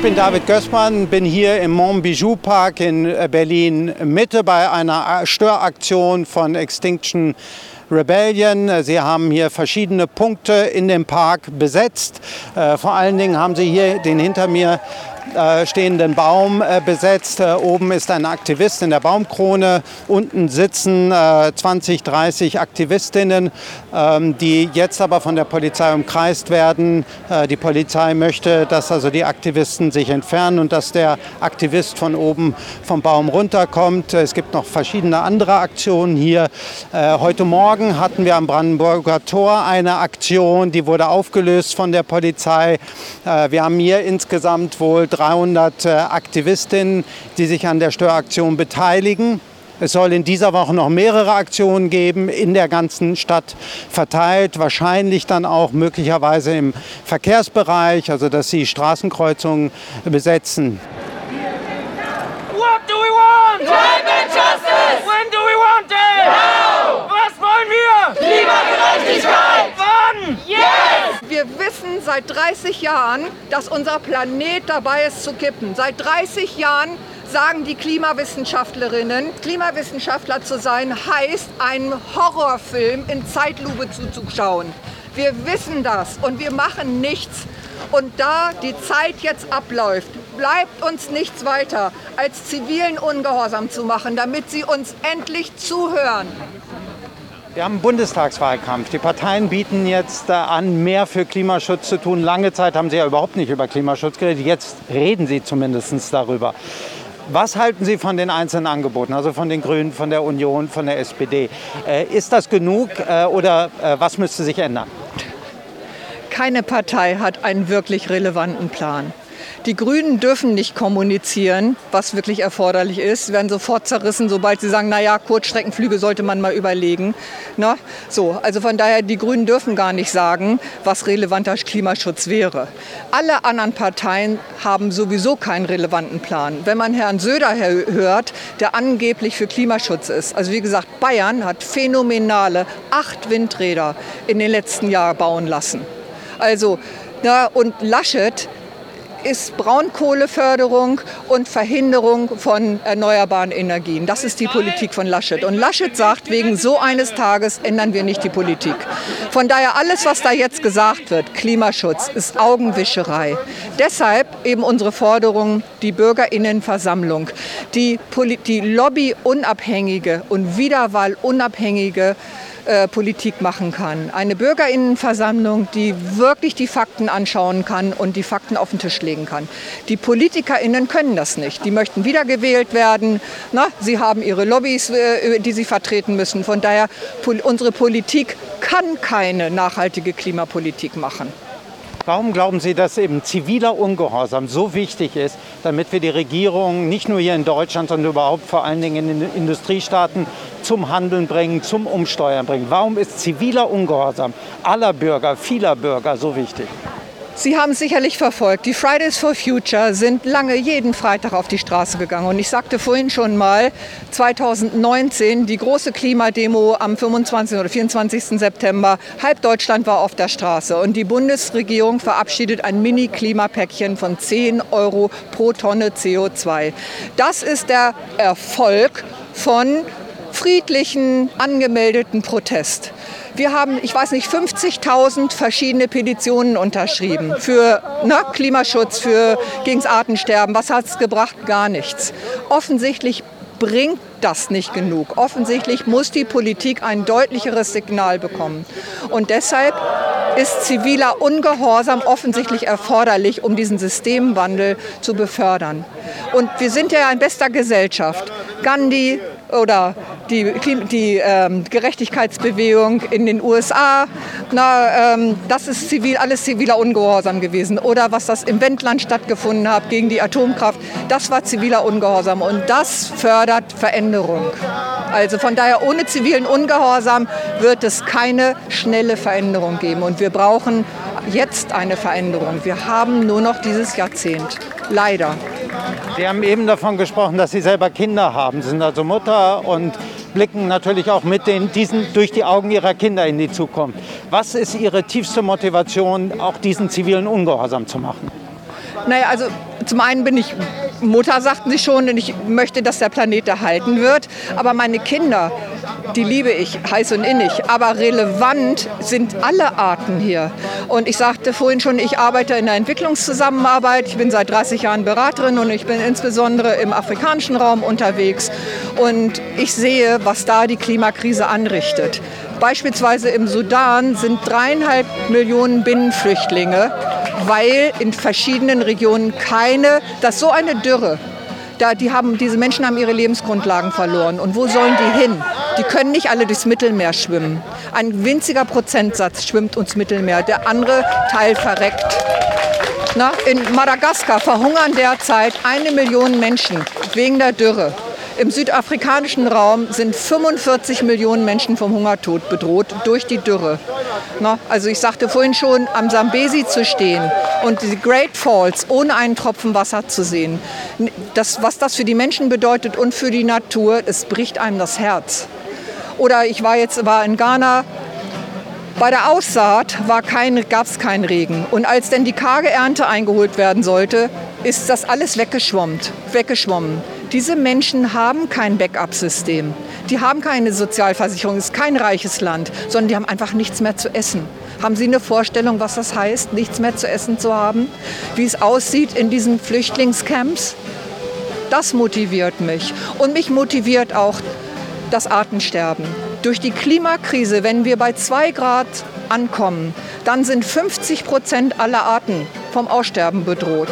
Ich bin David Gößmann, bin hier im Montbijou Park in äh, Berlin Mitte bei einer Störaktion von Extinction Rebellion. Sie haben hier verschiedene Punkte in dem Park besetzt. Äh, vor allen Dingen haben sie hier den hinter mir äh, stehenden Baum äh, besetzt. Äh, oben ist ein Aktivist in der Baumkrone. Unten sitzen 20, 30 Aktivistinnen, ähm, die jetzt aber von der Polizei umkreist werden. Die Polizei möchte, dass also die Aktivisten sich entfernen und dass der Aktivist von oben vom Baum runterkommt. Es gibt noch verschiedene andere Aktionen hier. Heute Morgen hatten wir am Brandenburger Tor eine Aktion, die wurde aufgelöst von der Polizei. Wir haben hier insgesamt wohl 300 äh, Aktivistinnen, die sich an der Störaktion beteiligen. Es soll in dieser Woche noch mehrere Aktionen geben, in der ganzen Stadt verteilt, wahrscheinlich dann auch möglicherweise im Verkehrsbereich, also dass sie Straßenkreuzungen besetzen. What do we want? Climate justice! When do we want it? Now! Was wollen wir? Klimagerechtigkeit! Wir wissen seit 30 Jahren, dass unser Planet dabei ist zu kippen. Seit 30 Jahren sagen die Klimawissenschaftlerinnen, Klimawissenschaftler zu sein, heißt, einen Horrorfilm in Zeitlupe zuzuschauen. Wir wissen das und wir machen nichts. Und da die Zeit jetzt abläuft, bleibt uns nichts weiter, als zivilen Ungehorsam zu machen, damit sie uns endlich zuhören. Wir haben einen Bundestagswahlkampf. Die Parteien bieten jetzt an, mehr für Klimaschutz zu tun. Lange Zeit haben sie ja überhaupt nicht über Klimaschutz geredet. Jetzt reden sie zumindest darüber. Was halten Sie von den einzelnen Angeboten, also von den Grünen, von der Union, von der SPD? Äh, ist das genug äh, oder äh, was müsste sich ändern? Keine Partei hat einen wirklich relevanten Plan. Die Grünen dürfen nicht kommunizieren, was wirklich erforderlich ist. Sie werden sofort zerrissen, sobald sie sagen, naja, Kurzstreckenflüge sollte man mal überlegen. Na, so, also von daher, die Grünen dürfen gar nicht sagen, was relevanter Klimaschutz wäre. Alle anderen Parteien haben sowieso keinen relevanten Plan. Wenn man Herrn Söder hört, der angeblich für Klimaschutz ist. Also wie gesagt, Bayern hat phänomenale acht Windräder in den letzten Jahren bauen lassen. Also, na, und Laschet ist Braunkohleförderung und Verhinderung von erneuerbaren Energien. Das ist die Politik von Laschet. Und Laschet sagt, wegen so eines Tages ändern wir nicht die Politik. Von daher alles, was da jetzt gesagt wird, Klimaschutz, ist Augenwischerei. Deshalb eben unsere Forderung, die Bürgerinnenversammlung, die, die lobbyunabhängige und wiederwahlunabhängige äh, Politik machen kann. Eine Bürgerinnenversammlung, die wirklich die Fakten anschauen kann und die Fakten auf den Tisch legen kann. Die Politikerinnen können das nicht. Die möchten wiedergewählt werden. Na, sie haben ihre Lobbys, äh, die sie vertreten müssen. Von daher, unsere Politik kann keine nachhaltige Klimapolitik machen. Warum glauben Sie, dass eben ziviler Ungehorsam so wichtig ist, damit wir die Regierung nicht nur hier in Deutschland, sondern überhaupt vor allen Dingen in den Industriestaaten zum Handeln bringen, zum Umsteuern bringen? Warum ist ziviler Ungehorsam aller Bürger, vieler Bürger so wichtig? Sie haben es sicherlich verfolgt. Die Fridays for Future sind lange jeden Freitag auf die Straße gegangen. Und ich sagte vorhin schon mal, 2019, die große Klimademo am 25. oder 24. September, halb Deutschland war auf der Straße. Und die Bundesregierung verabschiedet ein Mini-Klimapäckchen von 10 Euro pro Tonne CO2. Das ist der Erfolg von friedlichen, angemeldeten Protest. Wir haben, ich weiß nicht, 50.000 verschiedene Petitionen unterschrieben für ne, Klimaschutz, für gegen Artensterben. Was hat es gebracht? Gar nichts. Offensichtlich bringt das nicht genug. Offensichtlich muss die Politik ein deutlicheres Signal bekommen. Und deshalb ist ziviler Ungehorsam offensichtlich erforderlich, um diesen Systemwandel zu befördern. Und wir sind ja in bester Gesellschaft. Gandhi oder die, die ähm, Gerechtigkeitsbewegung in den USA, na, ähm, das ist zivil, alles ziviler Ungehorsam gewesen. Oder was das im Wendland stattgefunden hat gegen die Atomkraft, das war ziviler Ungehorsam. Und das fördert Veränderung. Also von daher, ohne zivilen Ungehorsam wird es keine schnelle Veränderung geben. Und wir brauchen jetzt eine Veränderung. Wir haben nur noch dieses Jahrzehnt. Leider. Sie haben eben davon gesprochen, dass Sie selber Kinder haben. Sie sind also Mutter und blicken natürlich auch mit den, diesen, durch die Augen ihrer Kinder in die Zukunft. Was ist Ihre tiefste Motivation, auch diesen zivilen Ungehorsam zu machen? Naja, also zum einen bin ich Mutter, sagten sie schon, und ich möchte, dass der Planet erhalten wird. Aber meine Kinder, die liebe ich heiß und innig. Aber relevant sind alle Arten hier. Und ich sagte vorhin schon, ich arbeite in der Entwicklungszusammenarbeit. Ich bin seit 30 Jahren Beraterin und ich bin insbesondere im afrikanischen Raum unterwegs. Und ich sehe, was da die Klimakrise anrichtet. Beispielsweise im Sudan sind dreieinhalb Millionen Binnenflüchtlinge, weil in verschiedenen Regionen keine, dass so eine Dürre, da, die haben, diese Menschen haben ihre Lebensgrundlagen verloren. Und wo sollen die hin? Die können nicht alle durchs Mittelmeer schwimmen. Ein winziger Prozentsatz schwimmt ums Mittelmeer, der andere Teil verreckt. Na, in Madagaskar verhungern derzeit eine Million Menschen wegen der Dürre. Im südafrikanischen Raum sind 45 Millionen Menschen vom Hungertod bedroht durch die Dürre. Na, also ich sagte vorhin schon, am Sambesi zu stehen und die Great Falls ohne einen Tropfen Wasser zu sehen, das, was das für die Menschen bedeutet und für die Natur, es bricht einem das Herz. Oder ich war jetzt war in Ghana, bei der Aussaat gab es keinen Regen. Und als denn die karge Ernte eingeholt werden sollte, ist das alles weggeschwommen. Diese Menschen haben kein Backup-System. Die haben keine Sozialversicherung, es ist kein reiches Land, sondern die haben einfach nichts mehr zu essen. Haben Sie eine Vorstellung, was das heißt, nichts mehr zu essen zu haben? Wie es aussieht in diesen Flüchtlingscamps? Das motiviert mich. Und mich motiviert auch das Artensterben. Durch die Klimakrise, wenn wir bei zwei Grad ankommen, dann sind 50 Prozent aller Arten vom Aussterben bedroht.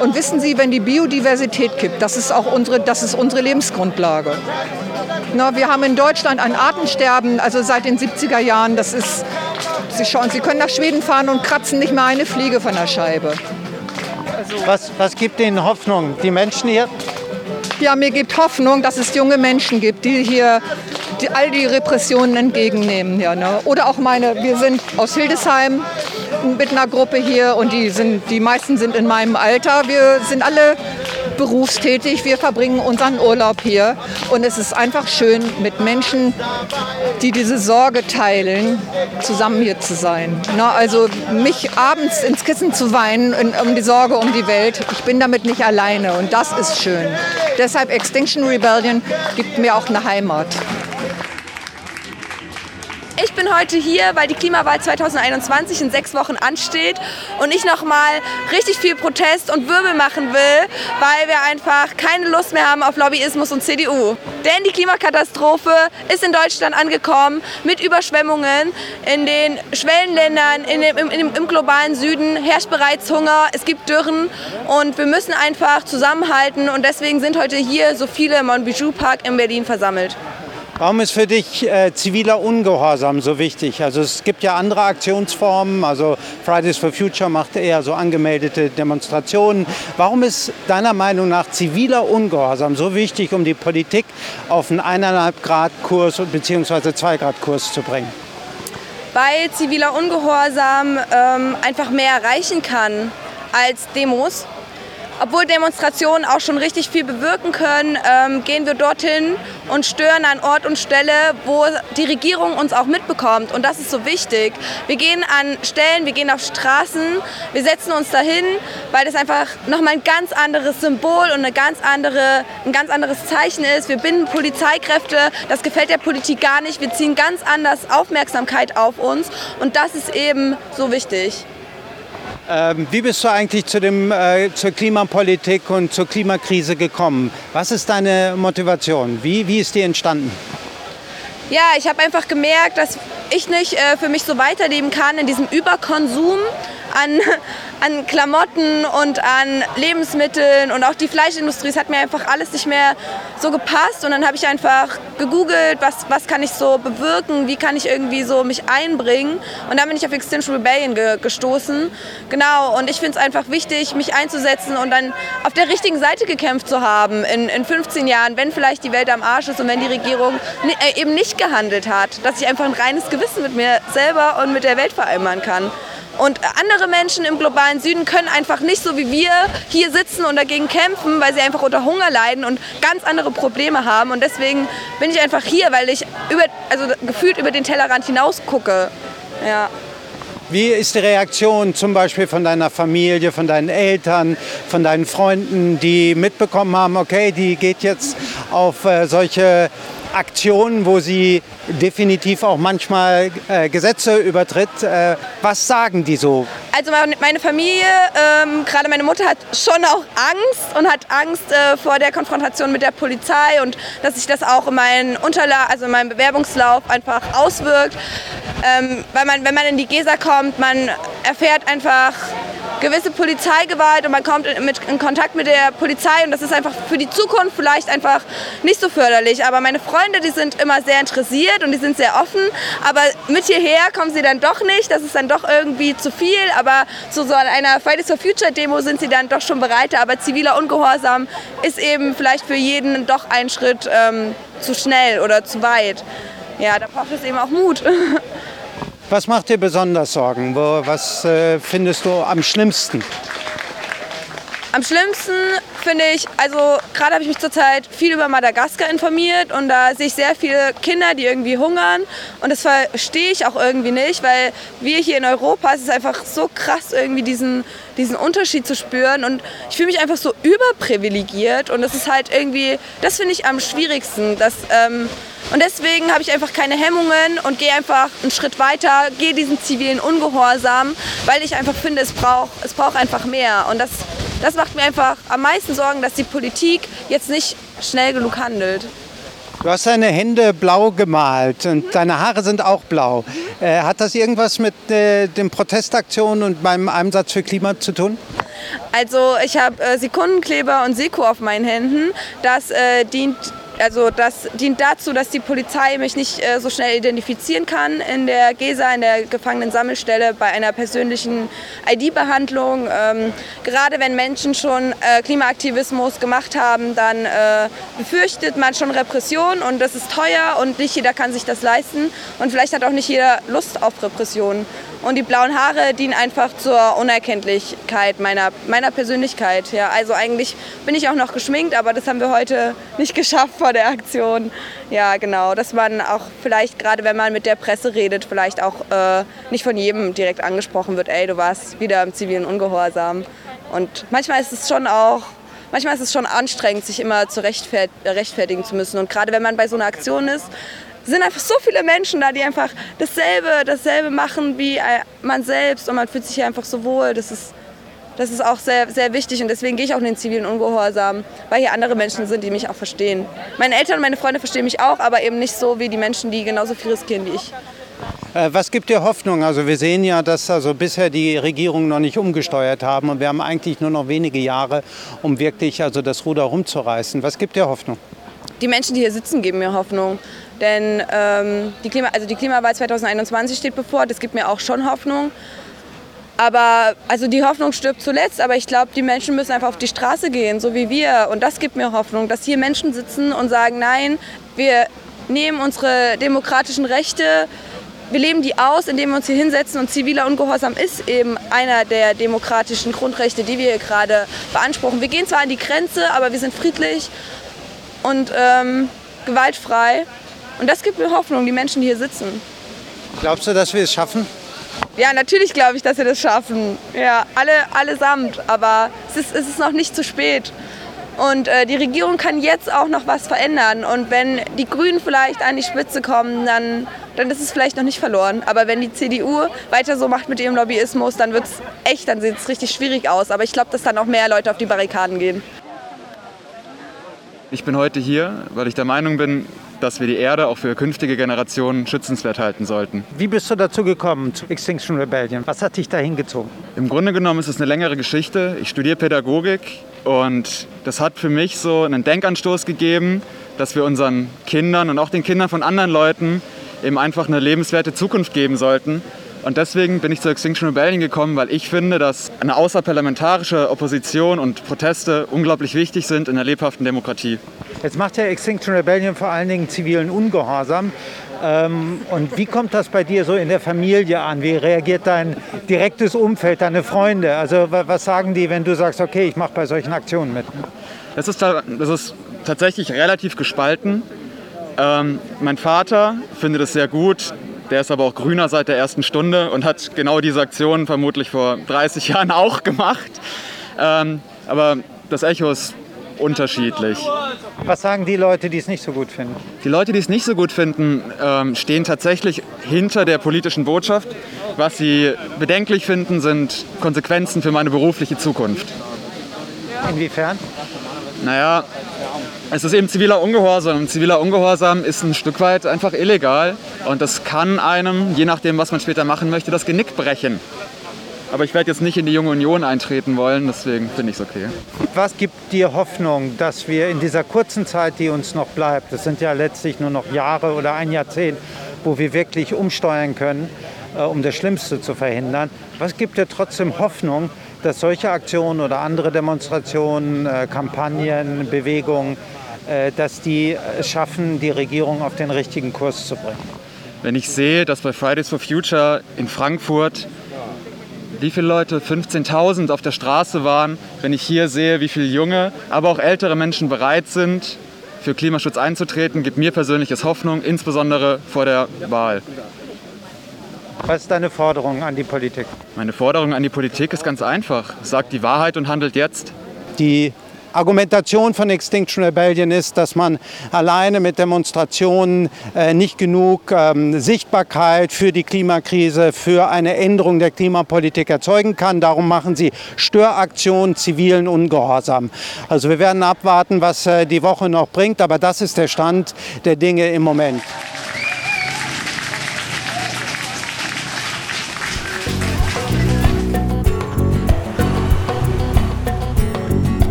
Und wissen Sie, wenn die Biodiversität kippt, das ist auch unsere, das ist unsere Lebensgrundlage. Na, wir haben in Deutschland ein Artensterben, also seit den 70er Jahren. Das ist, Sie schauen, Sie können nach Schweden fahren und kratzen nicht mehr eine Fliege von der Scheibe. Was, was gibt Ihnen Hoffnung? Die Menschen hier? Ja, mir gibt Hoffnung, dass es junge Menschen gibt, die hier die, all die Repressionen entgegennehmen. Ja, ne? Oder auch meine, wir sind aus Hildesheim, mit einer Gruppe hier und die, sind, die meisten sind in meinem Alter. Wir sind alle berufstätig, wir verbringen unseren Urlaub hier und es ist einfach schön, mit Menschen, die diese Sorge teilen, zusammen hier zu sein. Na, also mich abends ins Kissen zu weinen um die Sorge um die Welt, ich bin damit nicht alleine und das ist schön. Deshalb Extinction Rebellion gibt mir auch eine Heimat. Ich bin heute hier, weil die Klimawahl 2021 in sechs Wochen ansteht und ich nochmal richtig viel Protest und Wirbel machen will, weil wir einfach keine Lust mehr haben auf Lobbyismus und CDU. Denn die Klimakatastrophe ist in Deutschland angekommen mit Überschwemmungen. In den Schwellenländern, in dem, im, im globalen Süden herrscht bereits Hunger, es gibt Dürren und wir müssen einfach zusammenhalten und deswegen sind heute hier so viele im Monbijou Park in Berlin versammelt. Warum ist für dich äh, ziviler Ungehorsam so wichtig? Also es gibt ja andere Aktionsformen, also Fridays for Future macht eher so angemeldete Demonstrationen. Warum ist deiner Meinung nach ziviler Ungehorsam so wichtig, um die Politik auf einen 1,5 Grad Kurs bzw. 2 Grad Kurs zu bringen? Weil ziviler Ungehorsam ähm, einfach mehr erreichen kann als Demos obwohl Demonstrationen auch schon richtig viel bewirken können, ähm, gehen wir dorthin und stören an Ort und Stelle, wo die Regierung uns auch mitbekommt. Und das ist so wichtig. Wir gehen an Stellen, wir gehen auf Straßen, wir setzen uns dahin, weil das einfach nochmal ein ganz anderes Symbol und eine ganz andere, ein ganz anderes Zeichen ist. Wir binden Polizeikräfte, das gefällt der Politik gar nicht. Wir ziehen ganz anders Aufmerksamkeit auf uns und das ist eben so wichtig. Ähm, wie bist du eigentlich zu dem, äh, zur Klimapolitik und zur Klimakrise gekommen? Was ist deine Motivation? Wie, wie ist die entstanden? Ja, ich habe einfach gemerkt, dass ich nicht äh, für mich so weiterleben kann in diesem Überkonsum an, an Klamotten und an Lebensmitteln und auch die Fleischindustrie. Es hat mir einfach alles nicht mehr so gepasst. Und dann habe ich einfach gegoogelt, was, was kann ich so bewirken, wie kann ich irgendwie so mich einbringen. Und dann bin ich auf Extinction Rebellion ge gestoßen. Genau, und ich finde es einfach wichtig, mich einzusetzen und dann auf der richtigen Seite gekämpft zu haben in, in 15 Jahren, wenn vielleicht die Welt am Arsch ist und wenn die Regierung äh, eben nicht gehandelt hat, dass ich einfach ein reines Gewissen mit mir selber und mit der Welt vereinbaren kann. Und andere Menschen im globalen Süden können einfach nicht so wie wir hier sitzen und dagegen kämpfen, weil sie einfach unter Hunger leiden und ganz andere Probleme haben. Und deswegen bin ich einfach hier, weil ich über, also gefühlt über den Tellerrand hinaus gucke. Ja. Wie ist die Reaktion zum Beispiel von deiner Familie, von deinen Eltern, von deinen Freunden, die mitbekommen haben, okay, die geht jetzt auf äh, solche Aktionen, wo sie definitiv auch manchmal äh, Gesetze übertritt. Äh, was sagen die so? Also meine Familie, ähm, gerade meine Mutter hat schon auch Angst und hat Angst äh, vor der Konfrontation mit der Polizei und dass sich das auch in meinen Unterla also in meinem Bewerbungslauf einfach auswirkt. Ähm, weil man, wenn man in die Gesa kommt, man erfährt einfach gewisse Polizeigewalt und man kommt in, mit, in Kontakt mit der Polizei und das ist einfach für die Zukunft vielleicht einfach nicht so förderlich. Aber meine Freunde, die sind immer sehr interessiert und die sind sehr offen, aber mit hierher kommen sie dann doch nicht. Das ist dann doch irgendwie zu viel, aber zu so einer Fridays for Future Demo sind sie dann doch schon bereit. Aber ziviler Ungehorsam ist eben vielleicht für jeden doch ein Schritt ähm, zu schnell oder zu weit. Ja, da braucht es eben auch Mut. Was macht dir besonders Sorgen? Was äh, findest du am schlimmsten? Am schlimmsten finde ich, also gerade habe ich mich zurzeit viel über Madagaskar informiert und da sehe ich sehr viele Kinder, die irgendwie hungern und das verstehe ich auch irgendwie nicht, weil wir hier in Europa, es ist einfach so krass irgendwie diesen, diesen Unterschied zu spüren und ich fühle mich einfach so überprivilegiert und das ist halt irgendwie, das finde ich am schwierigsten, dass ähm, und deswegen habe ich einfach keine Hemmungen und gehe einfach einen Schritt weiter, gehe diesen zivilen Ungehorsam, weil ich einfach finde, es braucht, es braucht einfach mehr. Und das, das macht mir einfach am meisten Sorgen, dass die Politik jetzt nicht schnell genug handelt. Du hast deine Hände blau gemalt und deine Haare sind auch blau. Äh, hat das irgendwas mit äh, den Protestaktionen und meinem Einsatz für Klima zu tun? Also ich habe äh, Sekundenkleber und Seko auf meinen Händen. Das äh, dient also das dient dazu, dass die Polizei mich nicht äh, so schnell identifizieren kann in der GESA, in der Gefangenensammelstelle bei einer persönlichen ID-Behandlung. Ähm, gerade wenn Menschen schon äh, Klimaaktivismus gemacht haben, dann äh, befürchtet man schon Repression und das ist teuer und nicht jeder kann sich das leisten und vielleicht hat auch nicht jeder Lust auf Repression. Und die blauen Haare dienen einfach zur Unerkenntlichkeit meiner, meiner Persönlichkeit. Ja, also eigentlich bin ich auch noch geschminkt, aber das haben wir heute nicht geschafft vor der Aktion. Ja, genau, dass man auch vielleicht gerade, wenn man mit der Presse redet, vielleicht auch äh, nicht von jedem direkt angesprochen wird, ey, du warst wieder im zivilen Ungehorsam. Und manchmal ist es schon auch manchmal ist es schon anstrengend, sich immer zu rechtfertigen zu müssen. Und gerade wenn man bei so einer Aktion ist, sind einfach so viele Menschen da, die einfach dasselbe, dasselbe machen wie äh, man selbst und man fühlt sich hier einfach so wohl. Das ist, das ist auch sehr, sehr wichtig und deswegen gehe ich auch in den zivilen Ungehorsam, weil hier andere Menschen sind, die mich auch verstehen. Meine Eltern und meine Freunde verstehen mich auch, aber eben nicht so wie die Menschen, die genauso viel riskieren wie ich. Äh, was gibt dir Hoffnung? Also wir sehen ja, dass also bisher die Regierungen noch nicht umgesteuert haben und wir haben eigentlich nur noch wenige Jahre, um wirklich also das Ruder rumzureißen. Was gibt dir Hoffnung? Die Menschen, die hier sitzen, geben mir Hoffnung. Denn ähm, die, Klima, also die Klimawahl 2021 steht bevor, das gibt mir auch schon Hoffnung. Aber also die Hoffnung stirbt zuletzt, aber ich glaube, die Menschen müssen einfach auf die Straße gehen, so wie wir. Und das gibt mir Hoffnung, dass hier Menschen sitzen und sagen, nein, wir nehmen unsere demokratischen Rechte, wir leben die aus, indem wir uns hier hinsetzen und ziviler Ungehorsam ist eben einer der demokratischen Grundrechte, die wir hier gerade beanspruchen. Wir gehen zwar an die Grenze, aber wir sind friedlich und ähm, gewaltfrei und das gibt mir Hoffnung, die Menschen, die hier sitzen. Glaubst du, dass wir es schaffen? Ja, natürlich glaube ich, dass wir das schaffen. Ja, alle, allesamt. Aber es ist, es ist noch nicht zu spät. Und äh, die Regierung kann jetzt auch noch was verändern. Und wenn die Grünen vielleicht an die Spitze kommen, dann, dann ist es vielleicht noch nicht verloren. Aber wenn die CDU weiter so macht mit ihrem Lobbyismus, dann wird es echt, dann sieht es richtig schwierig aus. Aber ich glaube, dass dann auch mehr Leute auf die Barrikaden gehen. Ich bin heute hier, weil ich der Meinung bin, dass wir die Erde auch für künftige Generationen schützenswert halten sollten. Wie bist du dazu gekommen, zu Extinction Rebellion? Was hat dich da hingezogen? Im Grunde genommen ist es eine längere Geschichte. Ich studiere Pädagogik und das hat für mich so einen Denkanstoß gegeben, dass wir unseren Kindern und auch den Kindern von anderen Leuten eben einfach eine lebenswerte Zukunft geben sollten. Und deswegen bin ich zur Extinction Rebellion gekommen, weil ich finde, dass eine außerparlamentarische Opposition und Proteste unglaublich wichtig sind in einer lebhaften Demokratie. Jetzt macht ja Extinction Rebellion vor allen Dingen zivilen Ungehorsam. Ähm, und wie kommt das bei dir so in der Familie an? Wie reagiert dein direktes Umfeld, deine Freunde? Also was sagen die, wenn du sagst, okay, ich mache bei solchen Aktionen mit? Das ist, das ist tatsächlich relativ gespalten. Ähm, mein Vater findet es sehr gut, der ist aber auch grüner seit der ersten Stunde und hat genau diese Aktion vermutlich vor 30 Jahren auch gemacht. Ähm, aber das Echo ist unterschiedlich. Was sagen die Leute, die es nicht so gut finden? Die Leute, die es nicht so gut finden, ähm, stehen tatsächlich hinter der politischen Botschaft. Was sie bedenklich finden, sind Konsequenzen für meine berufliche Zukunft. Inwiefern? Naja, es ist eben ziviler Ungehorsam. Ziviler Ungehorsam ist ein Stück weit einfach illegal. Und das kann einem, je nachdem, was man später machen möchte, das Genick brechen. Aber ich werde jetzt nicht in die Junge Union eintreten wollen, deswegen finde ich es okay. Was gibt dir Hoffnung, dass wir in dieser kurzen Zeit, die uns noch bleibt, das sind ja letztlich nur noch Jahre oder ein Jahrzehnt, wo wir wirklich umsteuern können, äh, um das Schlimmste zu verhindern, was gibt dir trotzdem Hoffnung, dass solche Aktionen oder andere Demonstrationen, äh, Kampagnen, Bewegungen, dass die es schaffen, die Regierung auf den richtigen Kurs zu bringen? Wenn ich sehe, dass bei Fridays for Future in Frankfurt wie viele Leute, 15.000 auf der Straße waren, wenn ich hier sehe, wie viele junge, aber auch ältere Menschen bereit sind, für Klimaschutz einzutreten, gibt mir persönliches Hoffnung, insbesondere vor der Wahl. Was ist deine Forderung an die Politik? Meine Forderung an die Politik ist ganz einfach. Sagt die Wahrheit und handelt jetzt. Die Argumentation von Extinction Rebellion ist, dass man alleine mit Demonstrationen äh, nicht genug ähm, Sichtbarkeit für die Klimakrise, für eine Änderung der Klimapolitik erzeugen kann. Darum machen sie Störaktionen, zivilen Ungehorsam. Also wir werden abwarten, was äh, die Woche noch bringt, aber das ist der Stand der Dinge im Moment.